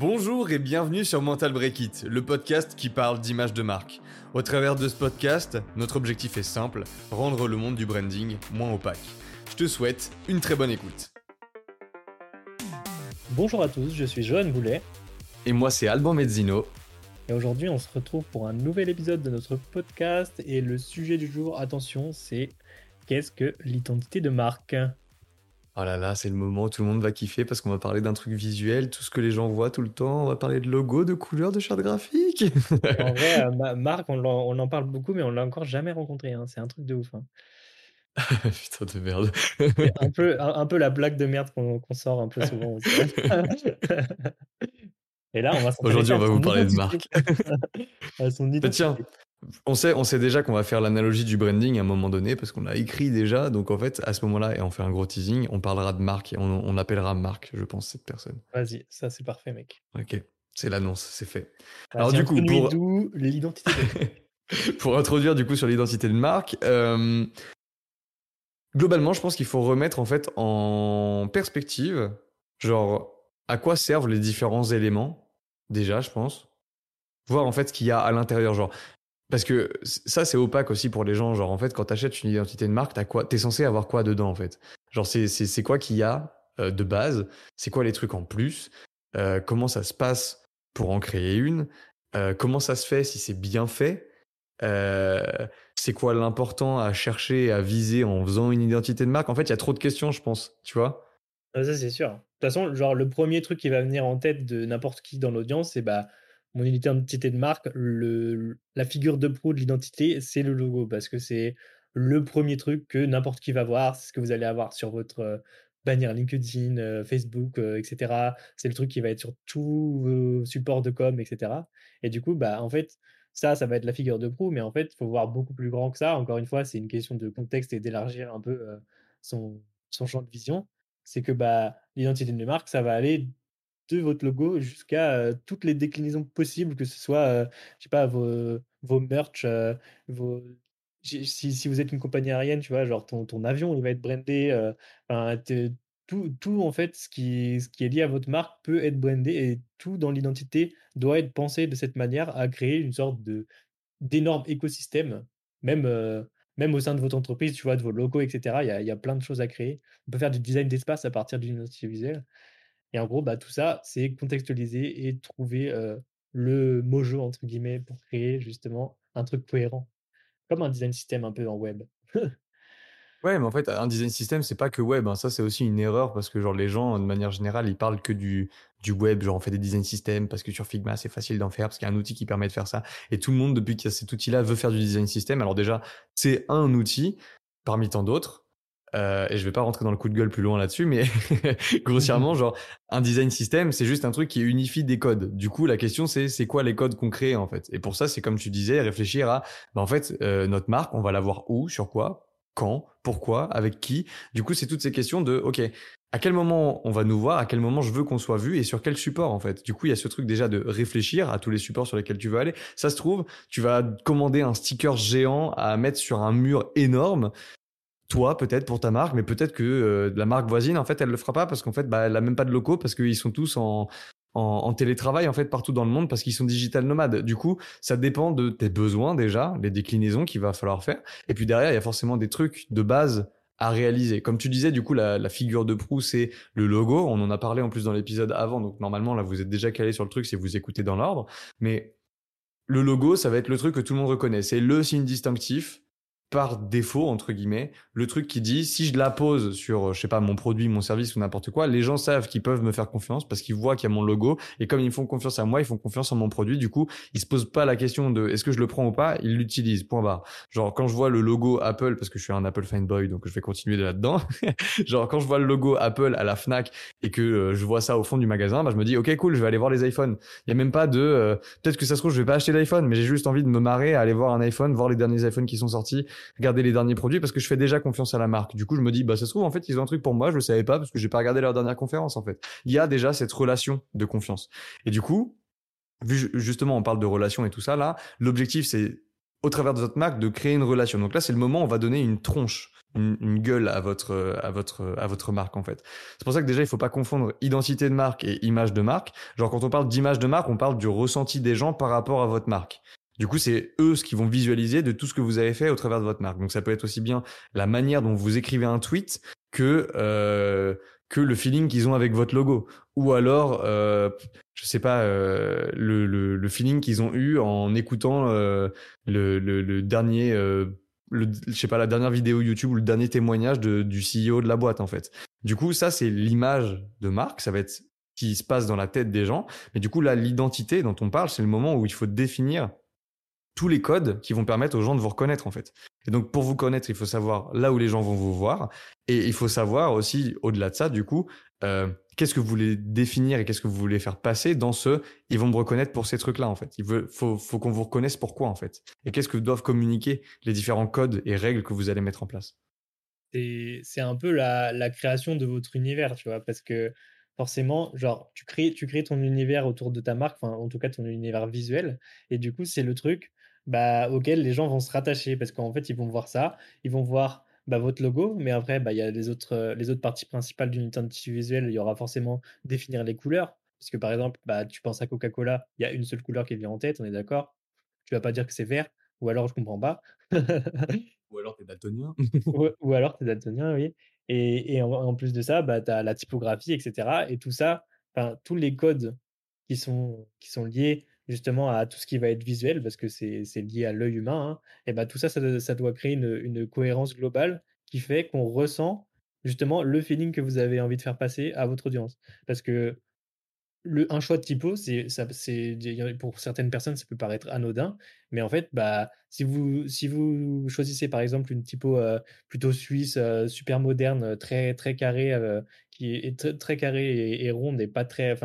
Bonjour et bienvenue sur Mental Break It, le podcast qui parle d'image de marque. Au travers de ce podcast, notre objectif est simple, rendre le monde du branding moins opaque. Je te souhaite une très bonne écoute. Bonjour à tous, je suis Johan Boulet. Et moi c'est Alban Mezzino. Et aujourd'hui on se retrouve pour un nouvel épisode de notre podcast et le sujet du jour, attention, c'est qu'est-ce que l'identité de marque? Oh là là, c'est le moment où tout le monde va kiffer parce qu'on va parler d'un truc visuel, tout ce que les gens voient tout le temps. On va parler de logo, de couleurs, de charte graphique. en vrai, euh, Marc, on, en parle beaucoup, mais on l'a encore jamais rencontré. Hein. C'est un truc de ouf. Hein. Putain de merde. un, peu, un, peu la blague de merde qu'on sort un peu souvent aussi. Et là, on va Aujourd'hui, on va vous parler de Marc. Tiens, on sait, on sait déjà qu'on va faire l'analogie du branding à un moment donné parce qu'on l'a écrit déjà. Donc en fait, à ce moment-là, et on fait un gros teasing, on parlera de Marc et on, appellera Marc, je pense, cette personne. Vas-y, ça c'est parfait, mec. Ok, c'est l'annonce, c'est fait. Alors du coup, pour l'identité. pour introduire du coup sur l'identité de Marc, euh, globalement, je pense qu'il faut remettre en fait en perspective, genre à quoi servent les différents éléments déjà, je pense voir en fait ce qu'il y a à l'intérieur. Genre, parce que ça, c'est opaque aussi pour les gens. Genre, en fait, quand tu achètes une identité de marque, T'es censé avoir quoi dedans, en fait? Genre, c'est quoi qu'il y a euh, de base? C'est quoi les trucs en plus? Euh, Comment ça se passe pour en créer une? Euh, Comment ça se fait si c'est bien fait? C'est quoi l'important à chercher, à viser en faisant une identité de marque? En fait, il y a trop de questions, je pense. Tu vois? Ah, Ça, c'est sûr. De toute façon, genre, le premier truc qui va venir en tête de n'importe qui dans l'audience, c'est bah mon identité de marque, la figure de proue de l'identité, c'est le logo parce que c'est le premier truc que n'importe qui va voir, c'est ce que vous allez avoir sur votre euh, bannière LinkedIn, euh, Facebook, euh, etc. C'est le truc qui va être sur tous vos supports de com, etc. Et du coup, bah, en fait, ça, ça va être la figure de proue, mais en fait, il faut voir beaucoup plus grand que ça. Encore une fois, c'est une question de contexte et d'élargir un peu son, son champ de vision. C'est que bah, l'identité de marque, ça va aller de votre logo jusqu'à toutes les déclinaisons possibles, que ce soit, je sais pas, vos, vos merch. Si, si, vous êtes une compagnie aérienne, tu vois, genre ton, ton avion, il va être brandé. tout, tout, en fait, ce qui, ce qui est lié à votre marque peut être brandé et tout dans l'identité doit être pensé de cette manière à créer une sorte de d'énorme écosystème, même, même au sein de votre entreprise, tu vois, de vos logos, etc. Il y a, y a plein de choses à créer. On peut faire du design d'espace à partir d'une identité visuelle. Et en gros, bah, tout ça, c'est contextualiser et trouver le mojo, entre guillemets, pour créer justement un truc cohérent. Comme un design system un peu en web. ouais, mais en fait, un design system, c'est pas que web. Hein. Ça, c'est aussi une erreur parce que genre les gens, de manière générale, ils parlent que du, du web. Genre, on fait des design systems parce que sur Figma, c'est facile d'en faire parce qu'il y a un outil qui permet de faire ça. Et tout le monde, depuis qu'il y a cet outil-là, veut faire du design system. Alors déjà, c'est un outil parmi tant d'autres. Euh, et je vais pas rentrer dans le coup de gueule plus loin là-dessus, mais grossièrement, genre un design system, c'est juste un truc qui unifie des codes. Du coup, la question c'est c'est quoi les codes qu'on crée en fait? Et pour ça, c'est comme tu disais, réfléchir à, bah, en fait, euh, notre marque, on va l'avoir où, sur quoi, quand, pourquoi, avec qui? Du coup, c'est toutes ces questions de, ok, à quel moment on va nous voir, à quel moment je veux qu'on soit vu et sur quel support en fait? Du coup, il y a ce truc déjà de réfléchir à tous les supports sur lesquels tu veux aller. Ça se trouve, tu vas commander un sticker géant à mettre sur un mur énorme toi peut-être pour ta marque, mais peut-être que euh, la marque voisine en fait elle le fera pas parce qu'en fait bah, elle a même pas de locaux parce qu'ils sont tous en, en, télétravail en fait partout dans le monde parce qu'ils sont digital nomades. Du coup, ça dépend de tes besoins déjà, les déclinaisons qu'il va falloir faire. Et puis derrière, il y a forcément des trucs de base à réaliser. Comme tu disais, du coup, la, la figure de proue, c'est le logo. On en a parlé en plus dans l'épisode avant, donc normalement là, vous êtes déjà calé sur le truc si vous écoutez dans l'ordre. Mais le logo, ça va être le truc que tout le monde reconnaît. C'est le signe distinctif par défaut entre guillemets le truc qui dit si je la pose sur je sais pas mon produit mon service ou n'importe quoi les gens savent qu'ils peuvent me faire confiance parce qu'ils voient qu'il y a mon logo. Et comme ils font confiance à moi ils font confiance en mon produit. Du coup ils se posent pas la question de est-ce que je le prends ou pas? Ils l'utilisent point barre. Genre quand je vois le logo Apple parce que je suis un Apple fanboy donc je vais continuer de là-dedans. Genre quand je vois le logo Apple à la Fnac et que euh, je vois ça au fond du magasin bah je me dis ok cool je vais aller voir les iPhones. Il y a même pas de euh, peut-être que ça se trouve je vais pas acheter l'iPhone mais j'ai juste envie de me marrer à aller voir un iPhone voir les derniers iPhones qui sont sortis regarder les derniers produits parce que je fais déjà confiance à la marque. Du coup, je me dis, bah, ça se trouve, en fait, ils ont un truc pour moi, je le savais pas parce que j'ai pas regardé leur dernière conférence, en fait. Il y a déjà cette relation de confiance. Et du coup, vu justement, on parle de relation et tout ça, là, l'objectif, c'est au travers de votre marque, de créer une relation. Donc là, c'est le moment où on va donner une tronche, une, gueule à votre, à, votre, à votre marque, en fait. C'est pour ça que déjà, il faut pas confondre identité de marque et image de marque. Genre, quand on parle d'image de marque, on parle du ressenti des gens par rapport à votre marque. Du coup, c'est eux ce qui vont visualiser de tout ce que vous avez fait au travers de votre marque. Donc, ça peut être aussi bien la manière dont vous écrivez un tweet que euh, que le feeling qu'ils ont avec votre logo, ou alors, euh, je sais pas, euh, le, le, le, feeling qu'ils ont eu en écoutant euh, le, le, dernier, euh, le, je sais pas, la dernière vidéo YouTube ou le dernier témoignage de, du CEO de la boîte en fait. Du coup, ça c'est l'image de marque, ça va être qui se passe dans la tête des gens. Mais du coup, là, l'identité dont on parle, c'est le moment où il faut définir tous les codes qui vont permettre aux gens de vous reconnaître en fait. Et donc pour vous connaître, il faut savoir là où les gens vont vous voir et il faut savoir aussi au-delà de ça du coup euh, qu'est-ce que vous voulez définir et qu'est-ce que vous voulez faire passer dans ce ils vont me reconnaître pour ces trucs-là en fait. Il faut qu'on vous reconnaisse pourquoi en fait. Et qu'est-ce que doivent communiquer les différents codes et règles que vous allez mettre en place. C'est un peu la, la création de votre univers, tu vois, parce que forcément, genre, tu crées, tu crées ton univers autour de ta marque, enfin, en tout cas, ton univers visuel. Et du coup, c'est le truc bah, auxquels les gens vont se rattacher parce qu'en fait, ils vont voir ça, ils vont voir bah, votre logo, mais après, bah, il y a les autres, euh, les autres parties principales d'une identité visuelle. Il y aura forcément définir les couleurs. Parce que par exemple, bah, tu penses à Coca-Cola, il y a une seule couleur qui vient en tête, on est d'accord Tu vas pas dire que c'est vert, ou alors je comprends pas. ou alors tu es daltonien. ou, alors tu es daltonien, oui. Et, et en, plus de ça, bah, tu as la typographie, etc. Et tout ça, tous les codes qui sont, qui sont liés justement à tout ce qui va être visuel, parce que c'est lié à l'œil humain, hein, et bah, tout ça, ça, doit créer une, une, cohérence globale qui fait qu'on ressent justement le feeling que vous avez envie de faire passer à votre audience. Parce que le, un choix de typo, c'est, pour certaines personnes, ça peut paraître anodin, mais en fait, bah, si, vous, si vous choisissez par exemple une typo euh, plutôt suisse, euh, super moderne, très, très carrée, euh, qui est très, carrée et, ronde et pas très.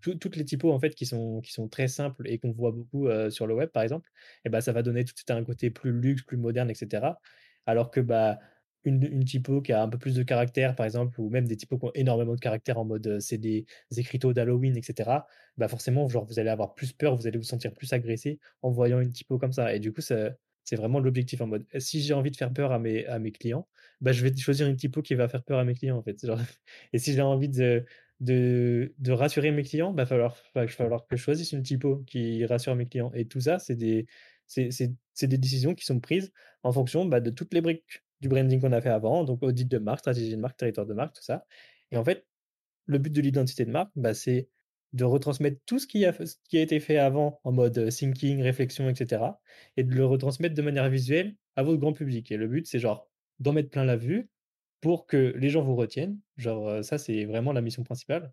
Toutes les typos en fait qui sont, qui sont très simples et qu'on voit beaucoup sur le web par exemple, et bah, ça va donner tout de un côté plus luxe, plus moderne, etc. Alors que bah, une, une, typo qui a un peu plus de caractère, par exemple, ou même des typos qui ont énormément de caractère en mode c'est des, écriteaux d'Halloween, etc., bah forcément, genre, vous allez avoir plus peur, vous allez vous sentir plus agressé en voyant une typo comme ça. Et du coup, c'est vraiment l'objectif en mode si j'ai envie de faire peur à mes, à mes clients, bah, je vais choisir une typo qui va faire peur à mes clients en fait. Et si j'ai envie de, de, de, rassurer mes clients, bah, falloir, va falloir que je choisisse une typo qui rassure mes clients. Et tout ça, c'est des, c'est, des décisions qui sont prises en fonction bah, de toutes les briques du branding qu'on a fait avant, donc audit de marque, stratégie de marque, territoire de marque, tout ça. Et en fait, le but de l'identité de marque, bah, c'est de retransmettre tout ce qui, a, qui a été fait avant en mode thinking, réflexion, etc. et de le retransmettre de manière visuelle à votre grand public. Et le but, c'est genre d'en mettre plein la vue pour que les gens vous retiennent. Genre, ça, c'est vraiment la mission principale.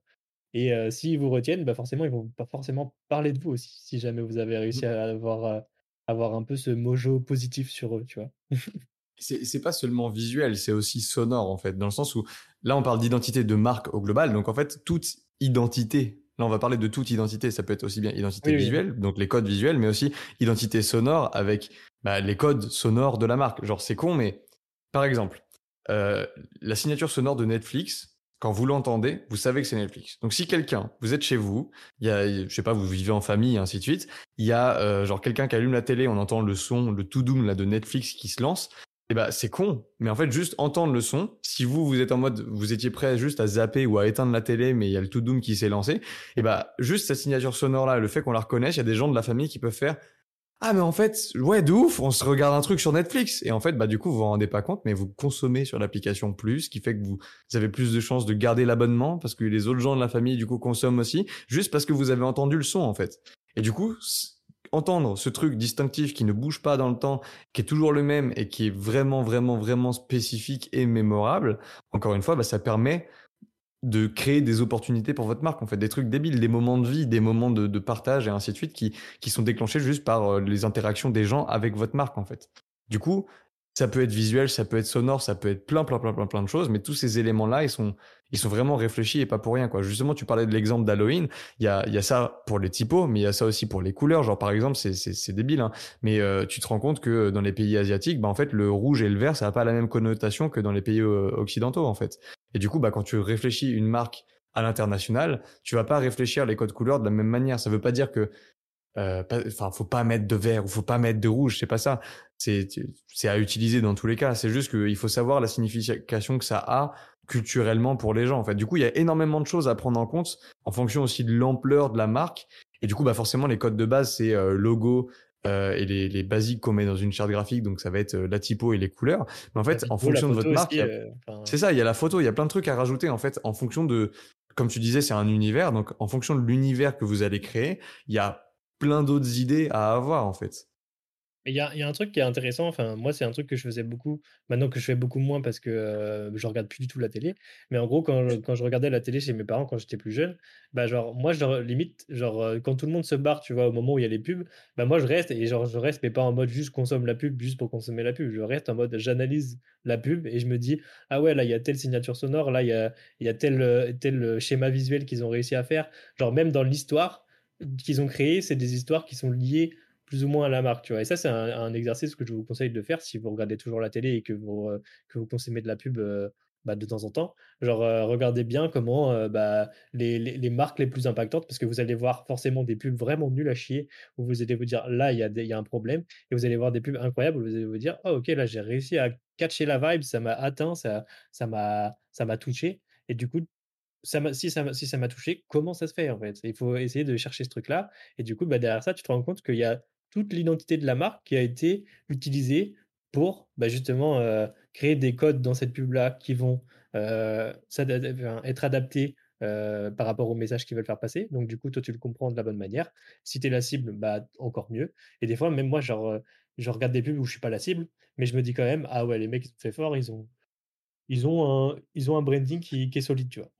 Et s'ils vous retiennent, bah forcément, ils vont pas forcément parler de vous aussi, si jamais vous avez réussi mmh. à avoir, avoir un peu ce mojo positif sur eux, tu vois? c'est pas seulement visuel, c'est aussi sonore, en fait, dans le sens où là, on parle d'identité de marque au global. Donc, en fait, toute identité, là, on va parler de toute identité. Ça peut être aussi bien identité visuelle, donc les codes visuels, mais aussi identité sonore avec bah, les codes sonores de la marque. Genre, c'est con, mais par exemple, euh, la signature sonore de Netflix, quand vous l'entendez, vous savez que c'est Netflix. Donc si quelqu'un, vous êtes chez vous, il y a, je sais pas, vous vivez en famille, ainsi de suite, il y a euh, genre quelqu'un qui allume la télé, on entend le son, le tout doom là de Netflix qui se lance. Et eh bah c'est con, mais en fait juste entendre le son. Si vous vous êtes en mode, vous étiez prêt juste à zapper ou à éteindre la télé, mais il y a le tout doom qui s'est lancé, et eh bah juste cette signature sonore là, le fait qu'on la reconnaisse, il y a des gens de la famille qui peuvent faire ah mais en fait ouais de ouf on se regarde un truc sur Netflix. Et en fait bah du coup vous vous rendez pas compte mais vous consommez sur l'application plus ce qui fait que vous, avez plus de chances de garder l'abonnement parce que les autres gens de la famille du coup consomment aussi juste parce que vous avez entendu le son en fait. Et du coup entendre ce truc distinctif qui ne bouge pas dans le temps qui est toujours le même et qui est vraiment vraiment vraiment spécifique et mémorable encore une fois bah, ça permet de créer des opportunités pour votre marque, en fait, des trucs débiles, des moments de vie, des moments de, partage et ainsi de suite qui, qui sont déclenchés juste par euh, les interactions des gens avec votre marque, en fait. Du coup, ça peut être visuel, ça peut être sonore, ça peut être plein, plein, plein, plein, plein de choses, mais tous ces éléments-là, ils sont, ils sont vraiment réfléchis et pas pour rien, quoi. Justement, tu parlais de l'exemple d'Halloween. Il y a, y a ça pour les typos, mais il y a ça aussi pour les couleurs. Genre, par exemple, c'est, c'est, c'est débile, hein. Mais euh, tu te rends compte que dans les pays asiatiques, bah, en fait, le rouge et le vert, ça n'a pas la même connotation que dans les pays euh, occidentaux, en fait. Et du coup, bah, quand tu réfléchis une marque à l'international, tu vas pas réfléchir les codes couleurs de la même manière. Ça veut pas dire que euh, enfin, faut pas mettre de vert ou faut pas mettre de rouge, c'est pas ça. C'est, c'est à utiliser dans tous les cas. C'est juste qu'il faut savoir la signification que ça a culturellement pour les gens. En fait, du coup, il y a énormément de choses à prendre en compte en fonction aussi de l'ampleur de la marque. Et du coup, bah forcément, les codes de base, c'est euh, logo euh, et les, les basiques qu'on met dans une charte graphique. Donc, ça va être euh, la typo et les couleurs. Mais en fait, en typo, fonction de votre marque, euh, c'est ça, il y a la photo, il y a plein de trucs à rajouter en fait en fonction de, comme tu disais, c'est un univers. Donc, en fonction de l'univers que vous allez créer, il y a plein d'autres idées à avoir en fait. Il y a, un truc qui est intéressant, enfin moi c'est un truc que je faisais beaucoup, maintenant que je fais beaucoup moins parce que euh, je regarde plus du tout la télé, mais en gros quand, je- quand je regardais la télé chez mes parents quand j'étais plus jeune, bah genre moi je limite, genre quand tout le monde se barre, tu vois, au moment où il y a les pubs, bah moi je reste et genre je reste mais pas en mode juste consomme la pub juste pour consommer la pub, je reste en mode j'analyse la pub et je me dis ah ouais là il y a telle signature sonore, là il y a, y a tel, tel schéma visuel qu'ils ont réussi à faire, genre même dans l'histoire qu'ils ont créé, c'est des histoires qui sont liées plus ou moins à la marque, tu vois. Et ça, c'est un, exercice que je vous conseille de faire si vous regardez toujours la télé et que vous, euh, que vous consommez de la pub euh, bah, de temps en temps. Genre, euh, regardez bien comment euh, bah, les, les, marques les plus impactantes, parce que vous allez voir forcément des pubs vraiment nulles à chier, où vous allez vous dire, là, il y, a y a un problème, et vous allez voir des pubs incroyables, où vous allez vous dire, oh, ok, là, j'ai réussi à catcher la vibe, ça m'a atteint, ça, m'a, ça touché. Et du coup, ça si ça m'a touché, comment ça se fait, en fait? Il faut essayer de chercher ce truc-là et du coup, bah, derrière ça, tu te rends compte qu'il y a toute l'identité de la marque qui a été utilisée pour, bah, justement, heu, créer des codes dans cette pub-là qui vont, enfin, être adaptés, heu, par rapport au message qu'ils veulent faire passer. Donc du coup, toi, tu le comprends de la bonne manière. Si tu es la cible, bah, encore mieux et des fois, même moi, genre, je regarde des pubs où je suis pas la cible, mais je me dis quand même: «Ah ouais, les mecs, ils ont fait fort, ils ont ils ont un ils ont un branding qui est solide», tu vois?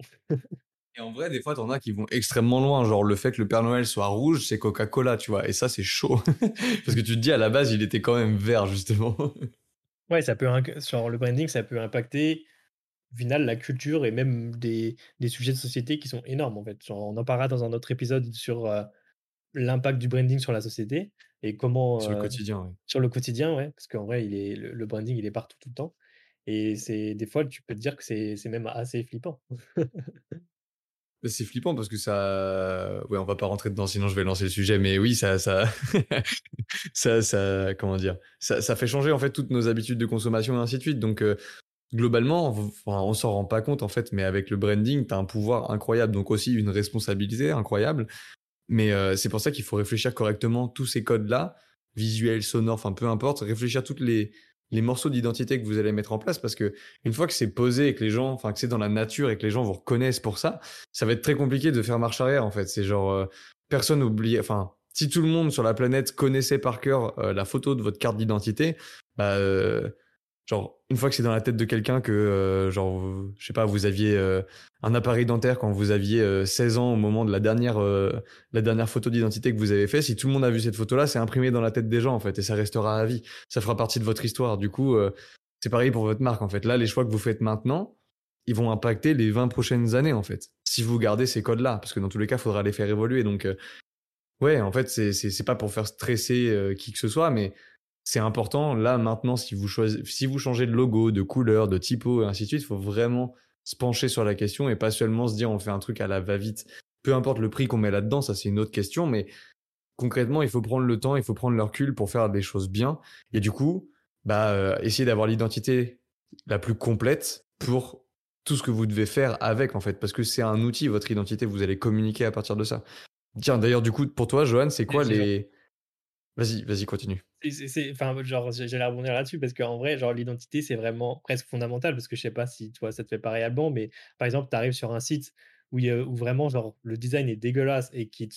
Et en vrai, des fois, t'en as qui vont extrêmement loin. Genre, le fait que le Père Noël soit rouge, c'est Coca-Cola, tu vois. Et ça, c'est chaud. Parce que tu te dis, à la base, il était quand même vert, justement. Ouais, ça peut sur le branding, ça peut impacter, au final, la culture et même des des sujets de société qui sont énormes, en fait. Genre, on en parlera dans un autre épisode sur, heu, l'impact du branding sur la société et comment, Sur le heu quotidien, ouais. sur le quotidien, ouais, parce qu'en vrai, il est le le branding, il est partout, tout le temps et c'est des fois, tu peux te dire que c'est même assez flippant. C'est flippant parce que ça. Ouais, on va pas rentrer dedans, sinon je vais lancer le sujet. Mais oui, ça, ça, ça, comment dire, ça, fait changer en fait toutes nos habitudes de consommation et ainsi de suite. Donc, euh, globalement, on, s'en rend pas compte en fait, mais avec le branding, t'as un pouvoir incroyable, donc aussi une responsabilité incroyable. Mais euh, c'est pour ça qu'il faut réfléchir correctement tous ces codes-là, visuels, sonores, enfin peu importe, réfléchir toutes les les morceaux d'identité que vous allez mettre en place parce que une fois que c'est posé et que les gens, enfin que c'est dans la nature et que les gens vous reconnaissent pour ça, ça va être très compliqué de faire marche arrière en fait. C'est genre euh, personne oublie, enfin si tout le monde sur la planète connaissait par cœur euh, la photo de votre carte d'identité, bah euh, genre une fois que c'est dans la tête de quelqu'un que euh, genre je sais pas vous aviez euh, un appareil dentaire quand vous aviez euh, 16 ans au moment de la dernière euh, la dernière photo d'identité que vous avez fait si tout le monde a vu cette photo là c'est imprimé dans la tête des gens en fait et ça restera à vie. Ça fera partie de votre histoire. Du coup euh, c'est pareil pour votre marque en fait. Là les choix que vous faites maintenant ils vont impacter les 20 prochaines années en fait si vous gardez ces codes là parce que dans tous les cas il faudra les faire évoluer. Donc euh, ouais en fait c'est c'est pas pour faire stresser qui que ce soit mais c'est important. Là, maintenant, si vous, si vous changez de logo, de couleur, de typo et ainsi de suite, il faut vraiment se pencher sur la question et pas seulement se dire on fait un truc à la va-vite. Peu importe le prix qu'on met là-dedans, ça c'est une autre question, mais concrètement, il faut prendre le temps, il faut prendre le recul pour faire des choses bien. Et du coup, bah, euh, essayer d'avoir l'identité la plus complète pour tout ce que vous devez faire avec, en fait, parce que c'est un outil, votre identité, vous allez communiquer à partir de ça. Tiens, d'ailleurs, du coup, pour toi, Johan, c'est quoi les... Vas-y, vas-y, continue. Enfin, genre, j'allais rebondir là-dessus parce qu'en vrai, genre, l'identité, c'est vraiment presque fondamental parce que je sais pas si toi, ça te fait pareil Alban, mais par exemple, tu arrives sur un site où, où vraiment, genre, le design est dégueulasse et qui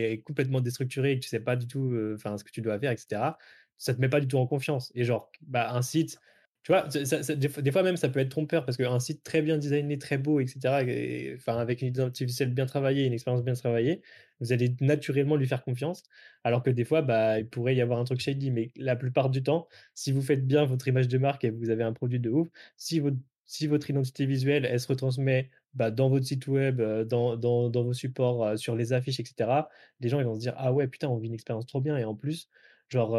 est complètement déstructuré et que tu sais pas du tout euh, enfin, ce que tu dois faire, etc., ça te met pas du tout en confiance. Et genre, bah, un site, tu vois, des, fois, même, ça peut être trompeur parce qu'un site très bien designé, très beau, etc., et- enfin, avec une identité visuelle bien travaillée, une expérience bien travaillée, vous allez naturellement lui faire confiance. Alors que des fois, bah, il pourrait y avoir un truc shady, mais la plupart du temps, si vous faites bien votre image de marque et vous avez un produit de ouf, si votre, si votre identité visuelle, elle se retransmet bah, dans votre site web, euh, dans, dans, dans vos supports, euh, sur les affiches, etc., les gens ils vont se dire, ah ouais, putain, on vit une expérience trop bien. Et en plus, genre,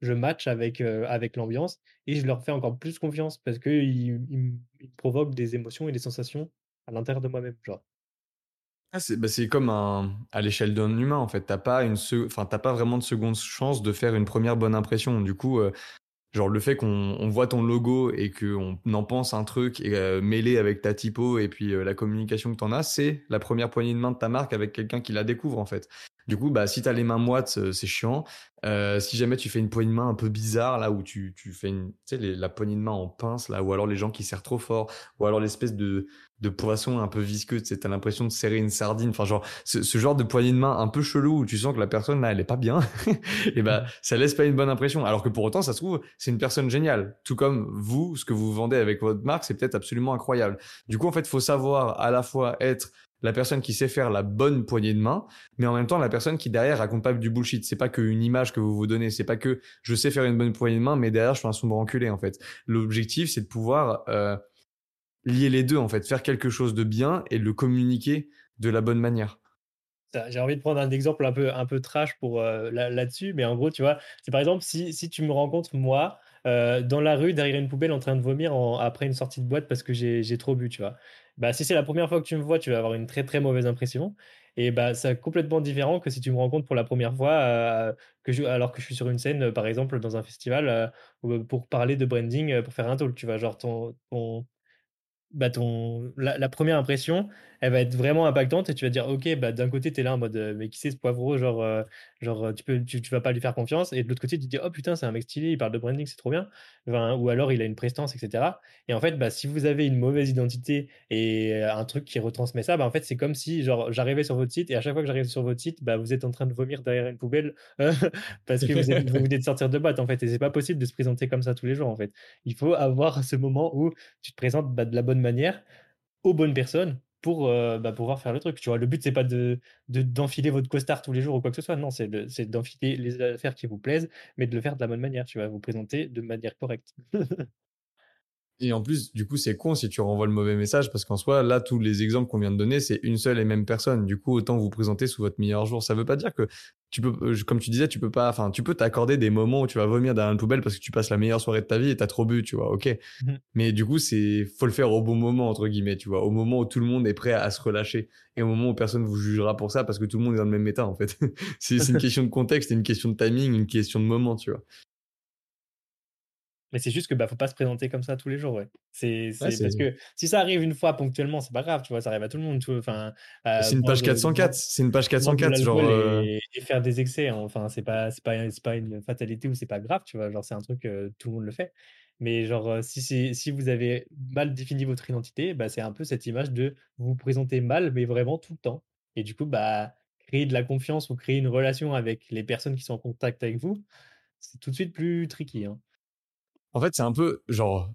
je match avec, avec l'ambiance et je leur fais encore plus confiance parce qu'ils ils, provoquent des émotions et des sensations à l'intérieur de moi-même. Genre. Ah, c'est bah, c'est comme un à l'échelle d'un humain, en fait. Tu as pas une enfin, tu pas vraiment de seconde chance de faire une première bonne impression. Du coup, genre le fait qu'on on voit ton logo et qu'on en pense un truc et mêlé avec ta typo et puis, la communication que tu en as, c'est la première poignée de main de ta marque avec quelqu'un qui la découvre, en fait. Du coup, bah, si tu as les mains moites, heu, c'est chiant. Heu, si jamais tu fais une poignée de main un peu bizarre, là, où tu tu fais une tu sais, les la poignée de main en pince, là, ou alors les gens qui serrent trop fort, ou alors l'espèce de de poisson un peu visqueux, tu tu l'impression de serrer une sardine. Enfin, genre, ce ce genre de poignée de main un peu chelou où tu sens que la personne, là, elle est pas bien et bah, ça laisse pas une bonne impression. Alors que pour autant, ça se trouve, c'est une personne géniale. Tout comme vous, ce que vous vendez avec votre marque, c'est peut-être absolument incroyable. Du coup, en fait, il faut savoir à la fois être la personne qui sait faire la bonne poignée de main, mais en même temps la personne qui derrière raconte pas du bullshit. C'est pas qu'une image que vous vous donnez, c'est pas que je sais faire une bonne poignée de main, mais derrière je suis un sombre enculé en fait. L'objectif c'est de pouvoir euh, lier les deux en fait, faire quelque chose de bien et le communiquer de la bonne manière. J'ai envie de prendre un exemple un peu, un peu trash pour euh, là, dessus mais en gros, tu vois, c'est par exemple si, si tu me rencontres moi euh, dans la rue derrière une poubelle en train de vomir après une sortie de boîte parce que j'ai trop bu, tu vois. Bah, si c'est la première fois que tu me vois, tu vas avoir une très très mauvaise impression. Et bah, c'est complètement différent que si tu me rencontres pour la première fois, euh, que je, alors que je suis sur une scène, euh, par exemple, dans un festival, pour parler de branding, pour faire un talk, tu vois. Genre, ton, ton, bah, ton, la, première impression, elle va être vraiment impactante et tu vas dire, ok, bah, d'un côté, tu es là en mode, mais qui c'est ce poivreau, genre, genre tu, peux, tu, vas pas lui faire confiance, et de l'autre côté, tu te dis, oh putain, c'est un mec stylé, il parle de branding, c'est trop bien, ou alors il a une prestance, etc. Et en fait, bah, si vous avez une mauvaise identité et un truc qui retransmet ça, bah, en fait, c'est comme si j'arrivais sur votre site et à chaque fois que j'arrive sur votre site, bah, vous êtes en train de vomir derrière une poubelle parce que vous, êtes, venez de sortir de boîte, en fait, et c'est pas possible de se présenter comme ça tous les jours, en fait. Il faut avoir ce moment où tu te présentes bah, de la bonne manière aux bonnes personnes pour euh, bah, pouvoir faire le truc. Le but c'est pas de d'enfiler votre costard tous les jours ou quoi que ce soit. Non, c'est d'enfiler les affaires qui vous plaisent, mais de le faire de la bonne manière. Tu vas vous présenter de manière correcte. Et en plus, du coup, c'est con si tu renvoies le mauvais message parce qu'en soi, là, tous les exemples qu'on vient de donner, c'est une seule et même personne. Du coup, autant vous présenter sous votre meilleur jour. Ça veut pas dire que tu peux, euh, comme tu disais, tu peux pas, enfin, tu peux t'accorder des moments où tu vas vomir dans une poubelle parce que tu passes la meilleure soirée de ta vie et t'as trop bu, tu vois, ok. Mmh Mais du coup, c'est, faut le faire au bon moment, entre guillemets, tu vois, au moment où tout le monde est prêt à, se relâcher et au moment où personne vous jugera pour ça parce que tout le monde est dans le même état, en fait. c'est une question de contexte, une question de timing, une question de moment, tu vois. Mais c'est juste que bah faut pas se présenter comme ça tous les jours, ouais. C'est parce que si ça arrive une fois ponctuellement, c'est pas grave, tu vois, ça arrive à tout le monde, enfin. c'est une page 404, c'est une page 404, genre. Euh et, faire des excès, hein, enfin, c'est pas, c'est pas, c'est pas une fatalité ou c'est pas grave, tu vois, genre c'est un truc, tout le monde le fait. Mais genre, si c'est, si vous avez mal défini votre identité, bah c'est un peu cette image de vous présenter mal, mais vraiment tout le temps. Et du coup, bah créer de la confiance ou créer une relation avec les personnes qui sont en contact avec vous, c'est tout de suite plus tricky, hein. En fait, c'est un peu genre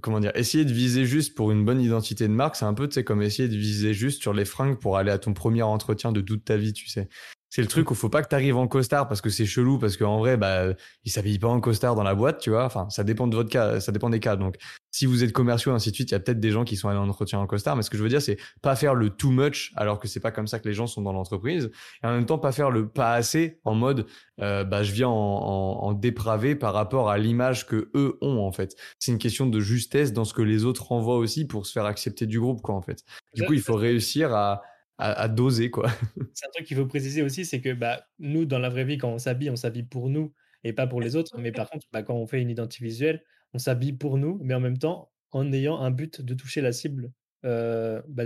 comment dire, essayer de viser juste pour une bonne identité de marque, c'est un peu, tu sais, comme essayer de viser juste sur les fringues pour aller à ton premier entretien de toute ta vie, tu sais. C'est le truc où faut pas que tu arrives en costard parce que c'est chelou, parce qu'en vrai, bah, ils s'habillent pas en costard dans la boîte, tu vois. Enfin, ça dépend de votre cas, ça dépend des cas. Donc, si vous êtes commerciaux, ainsi de suite, il y a peut-être des gens qui sont allés en entretien en costard. Mais ce que je veux dire, c'est pas faire le too much alors que c'est pas comme ça que les gens sont dans l'entreprise. Et en même temps, pas faire le pas assez en mode, euh, bah, je viens en, en, dépravé par rapport à l'image que eux ont, en fait. C'est une question de justesse dans ce que les autres renvoient aussi pour se faire accepter du groupe, quoi, en fait. Du coup, il faut réussir à, à, doser. C'est un truc qu'il faut préciser aussi, c'est que, bah, nous, dans la vraie vie, quand on s'habille, on s'habille pour nous et pas pour les autres. Mais par contre, bah, quand on fait une identité visuelle, on s'habille pour nous, mais en même temps, en ayant un but de toucher la cible. Euh, bah,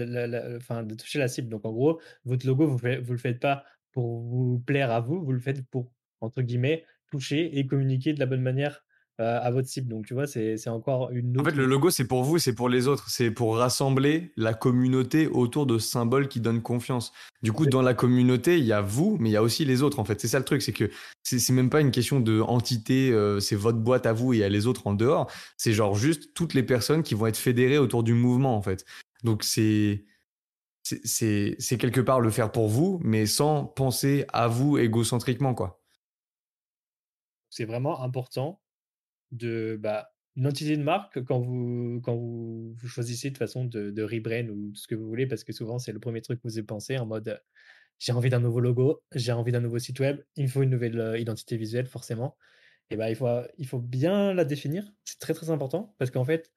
enfin, de toucher la cible. Donc, en gros, votre logo, vous ne vous le faites pas pour vous plaire à vous, vous le faites pour, entre guillemets, toucher et communiquer de la bonne manière euh, à votre cible. Donc, tu vois, c'est encore une autre... En fait, le logo, c'est pour vous, c'est pour les autres. C'est pour rassembler la communauté autour de symboles qui donnent confiance. Du coup, dans la communauté, il y a vous, mais il y a aussi les autres, en fait. C'est ça le truc, c'est que c'est même pas une question de entité, euh, c'est votre boîte à vous et il y a les autres en dehors. C'est genre juste toutes les personnes qui vont être fédérées autour du mouvement, en fait. Donc, c'est c'est quelque part le faire pour vous, mais sans penser à vous égocentriquement, quoi. C'est vraiment important de bah, une entité de marque quand vous, quand vous, choisissez de façon de, rebrand ou ce que vous voulez, parce que souvent c'est le premier truc que vous avez pensé en mode j'ai envie d'un nouveau logo, j'ai envie d'un nouveau site web, il me faut une nouvelle identité visuelle forcément. Et bah, il, faut, il faut bien la définir, c'est très très important parce qu'en fait,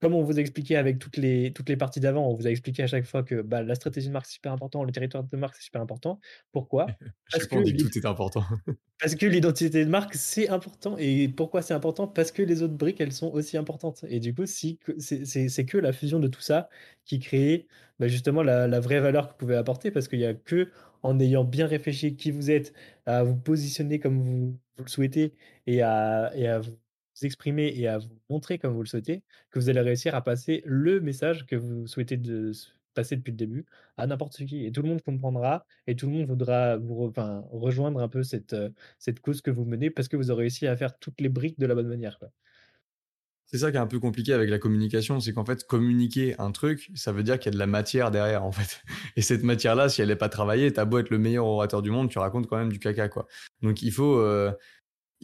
comme on vous a expliqué avec toutes les toutes les parties d'avant, on vous a expliqué à chaque fois que, bah, la stratégie de marque, c'est super important, le territoire de marque, c'est super important. Pourquoi? Parce que que tout est important. parce que l'identité de marque, c'est important et pourquoi c'est important? Parce que les autres briques, elles sont aussi importantes et du coup, si que c'est que la fusion de tout ça qui crée, bah, justement la la vraie valeur que vous pouvez apporter parce qu'il y a qu'en ayant bien réfléchi qui vous êtes, à vous positionner comme vous vous le souhaitez et à et à vous exprimer et à vous montrer comme vous le souhaitez, que vous allez réussir à passer le message que vous souhaitez de passer depuis le début à n'importe qui et tout le monde comprendra et tout le monde voudra vous rejoindre un peu cette, cette cause que vous menez parce que vous aurez réussi à faire toutes les briques de la bonne manière, quoi. C'est ça qui est un peu compliqué avec la communication, c'est qu'en fait, communiquer un truc, ça veut dire qu'il y a de la matière derrière, en fait. Et cette matière-là, si elle est pas travaillée, tu as beau être le meilleur orateur du monde, tu racontes quand même du caca, quoi. Donc il faut,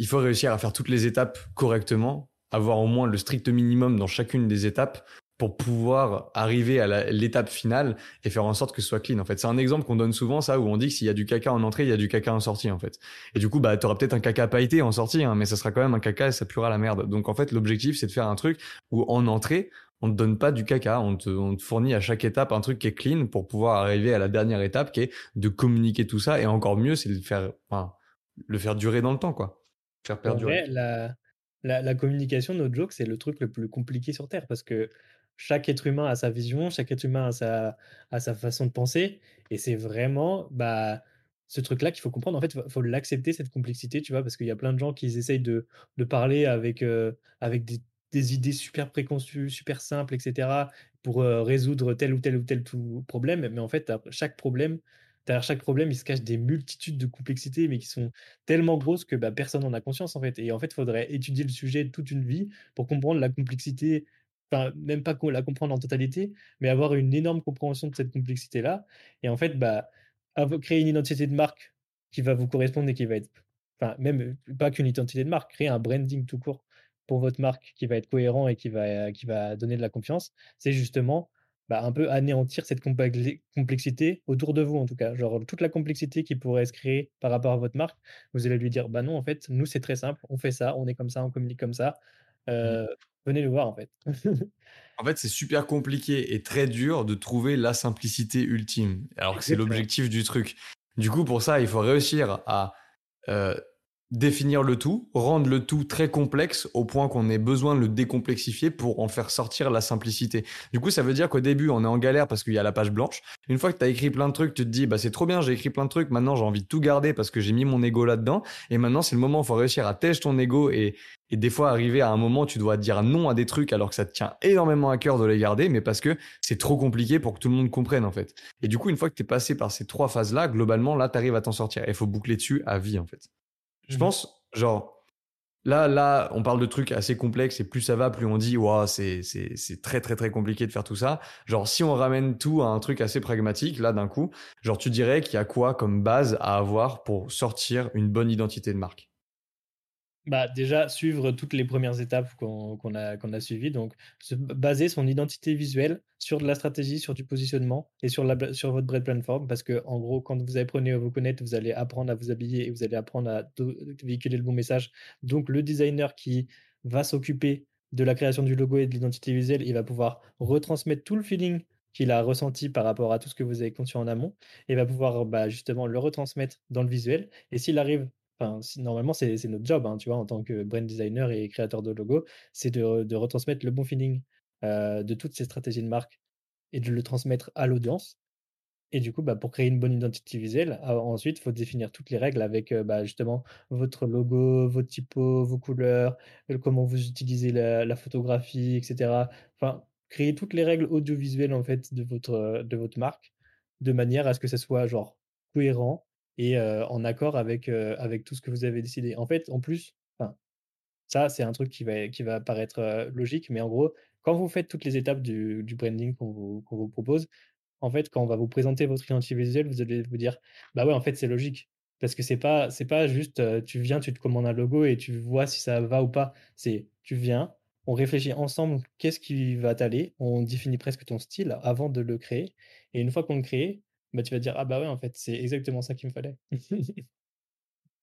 il faut réussir à faire toutes les étapes correctement, avoir au moins le strict minimum dans chacune des étapes pour pouvoir arriver à l'étape finale et faire en sorte que ce soit clean. En fait, c'est un exemple qu'on donne souvent, ça, où on dit que s'il y a du caca en entrée, il y a du caca en sortie, en fait. Et du coup, bah, t'auras peut-être un caca pailleté en sortie, hein, mais ça sera quand même un caca et ça puera la merde. Donc, en fait, l'objectif, c'est de faire un truc où en entrée, on te donne pas du caca, on te, on te fournit à chaque étape un truc qui est clean pour pouvoir arriver à la dernière étape qui est de communiquer tout ça. Et encore mieux, c'est de le faire, enfin, le faire durer dans le temps, quoi. Faire vrai, la la la communication, no joke, c'est le truc le plus compliqué sur terre parce que chaque être humain a sa vision, chaque être humain a sa a sa façon de penser et c'est vraiment, bah, ce truc-là qu'il faut comprendre. En fait, faut faut l'accepter cette complexité, tu vois? Parce qu'il y a plein de gens qui essayent de de parler avec, heu, avec des des idées super préconçues, super simples et cetera pour, heu, résoudre tel ou tel ou tel tout problème. Mais en fait, chaque problème derrière chaque problème, il se cache des multitudes de complexités, mais qui sont tellement grosse que, bah, personne en a conscience, en fait et en fait, il faudrait étudier le sujet toute une vie pour comprendre la complexité, enfin, même pas la comprendre en totalité, mais avoir une énorme compréhension de cette complexité-là et en fait, bah, créer une identité de marque qui va vous correspondre et qui va être enfin, même, heu, pas qu'une identité de marque, créer un branding tout court pour votre marque qui va être cohérent et qui va qui va donner de la confiance. C'est justement, bah, un peu anéantir cette complexité autour de vous, en tout cas. Genre, toute la complexité qui pourrait se créer par rapport à votre marque, vous allez lui dire: «Bah, non, en fait, nous, c'est très simple, on fait ça, on est comme ça, on communique comme ça, Mm. heu, venez nous voir, en fait». En fait, c'est super compliqué et très dur de trouver la simplicité ultime, alors que c'est l'objectif du truc. Du coup, pour ça, il faut réussir à euh, définir le tout, rendre le tout très complexe au point qu'on ait besoin de le décomplexifier pour en faire sortir la simplicité. Du coup, ça veut dire qu'au début, on est en galère parce qu'il y a la page blanche. Une fois que tu as écrit plein de trucs, tu te dis, bah, c'est trop bien, j'ai écrit plein de trucs, maintenant j'ai envie de tout garder parce que j'ai mis mon ego là-dedans. Et maintenant, c'est le moment où il faut réussir à tèche ton ego et, et des fois arriver à un moment tu dois dire non à des trucs alors que ça te tient énormément à cœur de les garder, mais parce que c'est trop compliqué pour que tout le monde comprenne en fait. Et du coup, une fois que tu es passé par ces trois phases-là, globalement, là, tu arrives à t'en sortir. Et il faut boucler dessus à vie en fait. Je Mmh pense, genre, là, là, on parle de trucs assez complexes et plus ça va, plus on dit, waouh, c'est, c'est, c'est très, très, très compliqué de faire tout ça. Genre, si on ramène tout à un truc assez pragmatique, là, d'un coup, genre, tu dirais qu'il y a quoi comme base à avoir pour sortir une bonne identité de marque? Bah, déjà, suivre toutes les premières étapes qu'on a a suivies, donc se baser son identité visuelle sur de la stratégie, sur du positionnement et sur la sur votre brand platform. Parce que en gros, quand vous apprenez à vous connaître, vous allez apprendre à vous habiller et vous allez apprendre à véhiculer le bon message. Donc le designer qui va s'occuper de la création du logo et de l'identité visuelle, il va pouvoir retransmettre tout le feeling qu'il a ressenti par rapport à tout ce que vous avez conçu en amont et va pouvoir, bah, justement le retransmettre dans le visuel. Et s'il arrive Enfin, normalement, c'est notre job, hein, tu vois, en tant que brand designer et créateur de logo, c'est de retransmettre le bon feeling, heu, de toutes ces stratégies de marque et de le transmettre à l'audience et du coup, bah, pour créer une bonne identité visuelle, a ensuite, il faut définir toutes les règles avec, heu, bah, justement votre logo, vos typos, vos couleurs, comment vous utilisez la photographie et cetera. Enfin, créer toutes les règles audiovisuelles, en fait, de votre, de votre marque, de manière à ce que ça soit, genre, cohérent et en accord avec, avec tout ce que vous avez décidé. En fait, en plus, ça, c'est un truc qui va qui va paraître, logique, mais en gros, quand vous faites toutes les étapes du branding qu'on vous vous propose, en fait, quand on va vous présenter votre identité visuelle, vous allez vous dire: «Bah, ouais, en fait, c'est logique». Parce que c'est pas pas juste, tu viens, tu te commandes un logo et tu vois si ça va ou pas. C'est tu viens, on réfléchit ensemble, qu'est-ce qui va t'aller? On définit presque ton style avant de le créer et une fois qu'on le crée, bah, tu vas dire: «Ah bah, ouais, en fait, c'est exactement ça qu'il me fallait».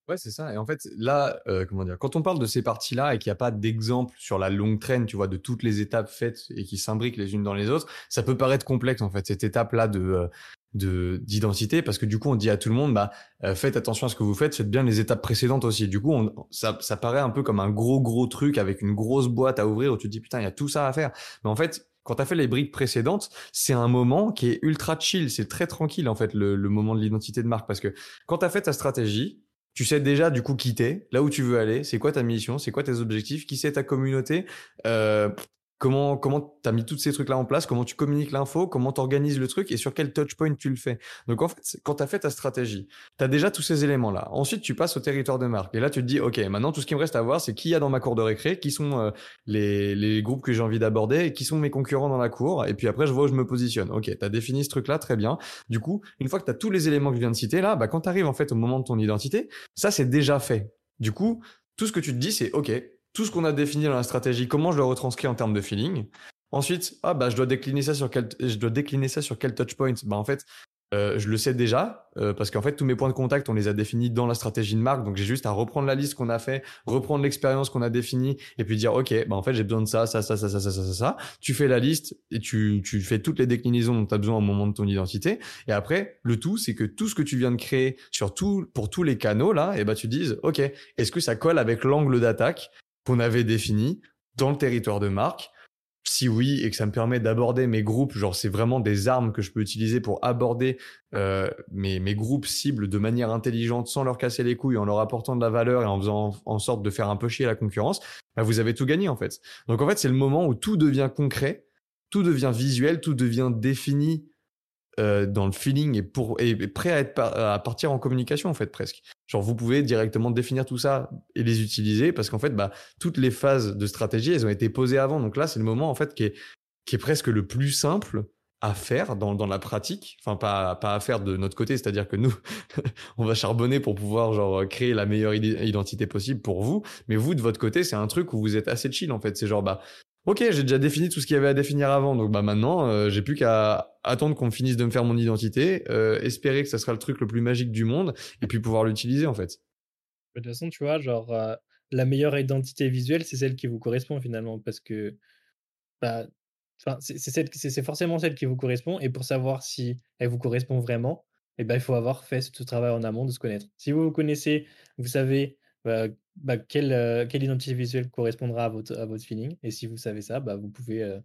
Ouais, c'est ça. Et en fait, là, euh, comment dire, quand on parle de ces parties-là et qu'il n'y a pas d'exemple sur la longue traîne, tu vois, de toutes les étapes faites et qui s'imbriquent les unes dans les autres, ça peut paraître complexe, en fait, cette étape-là de, euh, de, d'identité, parce que du coup, on dit à tout le monde, bah, euh, faites attention à ce que vous faites, faites bien les étapes précédentes aussi. Du coup, on, ça, ça paraît un peu comme un gros, gros truc avec une grosse boîte à ouvrir où tu te dis, putain, il y a tout ça à faire. Mais en fait, quand tu as fait les briques précédentes, c'est un moment qui est ultra chill, c'est très tranquille en fait le, moment de l'identité de marque parce que quand tu as fait ta stratégie, tu sais déjà du coup qui t'es, là où tu veux aller, c'est quoi ta mission, c'est quoi tes objectifs, qui c'est ta communauté, euh, comment comment t'as mis tous ces trucs là en place, comment tu communiques l'info, comment tu organises le truc? Et sur quel touch point tu le fais? Donc en fait, quand tu as fait ta stratégie, tu as déjà tous ces éléments là. Ensuite, tu passes au territoire de marque et là tu te dis OK, maintenant tout ce qui me reste à voir, c'est qui y a dans ma cour de récré, qui sont euh, les, les groupes que j'ai envie d'aborder et qui sont mes concurrents dans la cour et puis après je vois où je me positionne. OK, tu as défini ce truc là très bien. Du coup, une fois que tu as tous les éléments que je viens de citer là, bah quand tu arrives en fait au moment de ton identité, ça c'est déjà fait. Du coup, tout ce que tu te dis c'est OK, tout ce qu'on a défini dans la stratégie, comment je le retranscris en termes de feeling. Ensuite, ah bah je dois décliner ça sur quel, je dois décliner ça sur quel touch point. Bah en fait, euh, je le sais déjà euh, parce qu'en fait tous mes points de contact on les a définis dans la stratégie de marque donc j'ai juste à reprendre la liste qu'on a fait reprendre l'expérience qu'on a définie et puis dire ok bah en fait j'ai besoin de ça ça ça ça ça ça ça ça tu fais la liste et tu tu fais toutes les déclinaisons dont tu as besoin au moment de ton identité et après le tout c'est que tout ce que tu viens de créer sur tout pour tous les canaux là et bah tu dises ok est-ce que ça colle avec l'angle d'attaque qu'on avait défini dans le territoire de marque si oui et que ça me permet d'aborder mes groupes, genre c'est vraiment des armes que je peux utiliser pour aborder euh, mes, mes groupes cibles de manière intelligente sans leur casser les couilles, en leur apportant de la valeur et en faisant en sorte de faire un peu chier la concurrence, bah vous avez tout gagné en fait. Donc en fait c'est le moment où tout devient concret, tout devient visuel, tout devient défini euh, dans le feeling et pour et prêt à être à partir en communication en fait presque. Genre vous pouvez directement définir tout ça et les utiliser parce qu'en fait bah toutes les phases de stratégie elles ont été posées avant. Donc là c'est le moment en fait qui est qui est presque le plus simple à faire dans, dans la pratique, enfin pas pas à faire de notre côté, c'est-à-dire que nous on va charbonner pour pouvoir genre créer la meilleure identité possible pour vous, mais vous de votre côté c'est un truc où vous êtes assez chill en fait, c'est genre bah Ok, j'ai déjà défini tout ce qu'il y avait à définir avant, donc bah maintenant, euh, j'ai plus qu'à attendre qu'on finisse de me faire mon identité, euh, espérer que ça sera le truc le plus magique du monde, et puis pouvoir l'utiliser en fait. De toute façon, tu vois, genre, euh, la meilleure identité visuelle, c'est celle qui vous correspond finalement, parce que bah, c'est forcément celle qui vous correspond, et pour savoir si elle vous correspond vraiment, eh ben, il faut avoir fait ce travail en amont de se connaître. Si vous vous connaissez, vous savez bah, bah, quelle, euh, quelle identité visuelle correspondra à votre, à votre feeling? Et si vous savez ça, bah, vous pouvez. Euh,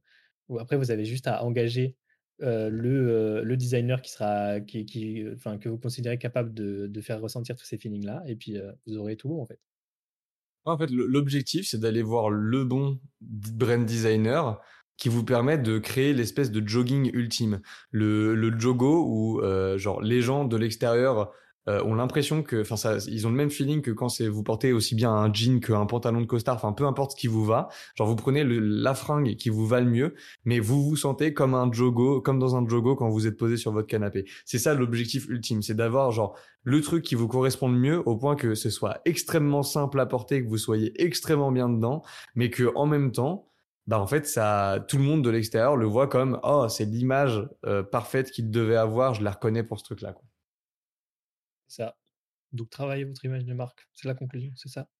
après, vous avez juste à engager euh, le, le designer qui sera, qui, qui, que vous considérez capable de, de faire ressentir tous ces feelings-là. Et puis, vous aurez tout, en fait. En fait, l'objectif, c'est d'aller voir le bon brand designer qui vous permet de créer l'espèce de jogging ultime. Le, le jogo où, genre, les gens de l'extérieur euh, ont l'impression que, enfin, ils ont le même feeling que quand c'est vous portez aussi bien un jean qu'un pantalon de costard, enfin, peu importe ce qui vous va. Genre, vous prenez le, la fringue qui vous va le mieux, mais vous vous sentez comme un jogo, comme dans un jogo quand vous êtes posé sur votre canapé. C'est ça l'objectif ultime, c'est d'avoir genre le truc qui vous correspond le mieux au point que ce soit extrêmement simple à porter, que vous soyez extrêmement bien dedans, mais que en même temps, bah en fait ça tout le monde de l'extérieur le voit comme oh c'est l'image euh, parfaite qu'il devait avoir je la reconnais pour ce truc là quoi. Ça. Donc travaillez votre image de marque, c'est la conclusion, c'est ça?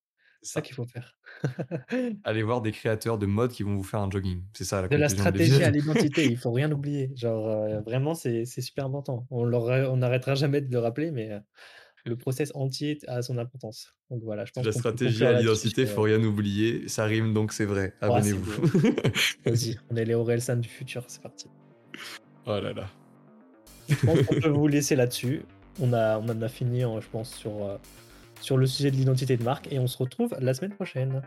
C'est ça qu'il faut faire. Allez voir des créateurs de mode qui vont vous faire un jogging, c'est ça la De la stratégie à l'identité, il faut rien oublier. Genre, euh, vraiment, c'est c'est super important. On leur on n'arrêtera jamais de le rappeler, mais euh, le process entier a son importance. Donc voilà, je pense la qu'on peut stratégie à l'identité, faut rien oublier, ça rime donc c'est vrai. Oh, c'est Abonnez-vous. Vas-y, on est les Orelsan du futur, c'est parti. oh là là. Je pense qu'on peut vous laisser là-dessus on, a, on en a fini, hein, je pense, sur, euh, sur le sujet de l'identité de marque et on se retrouve la semaine prochaine.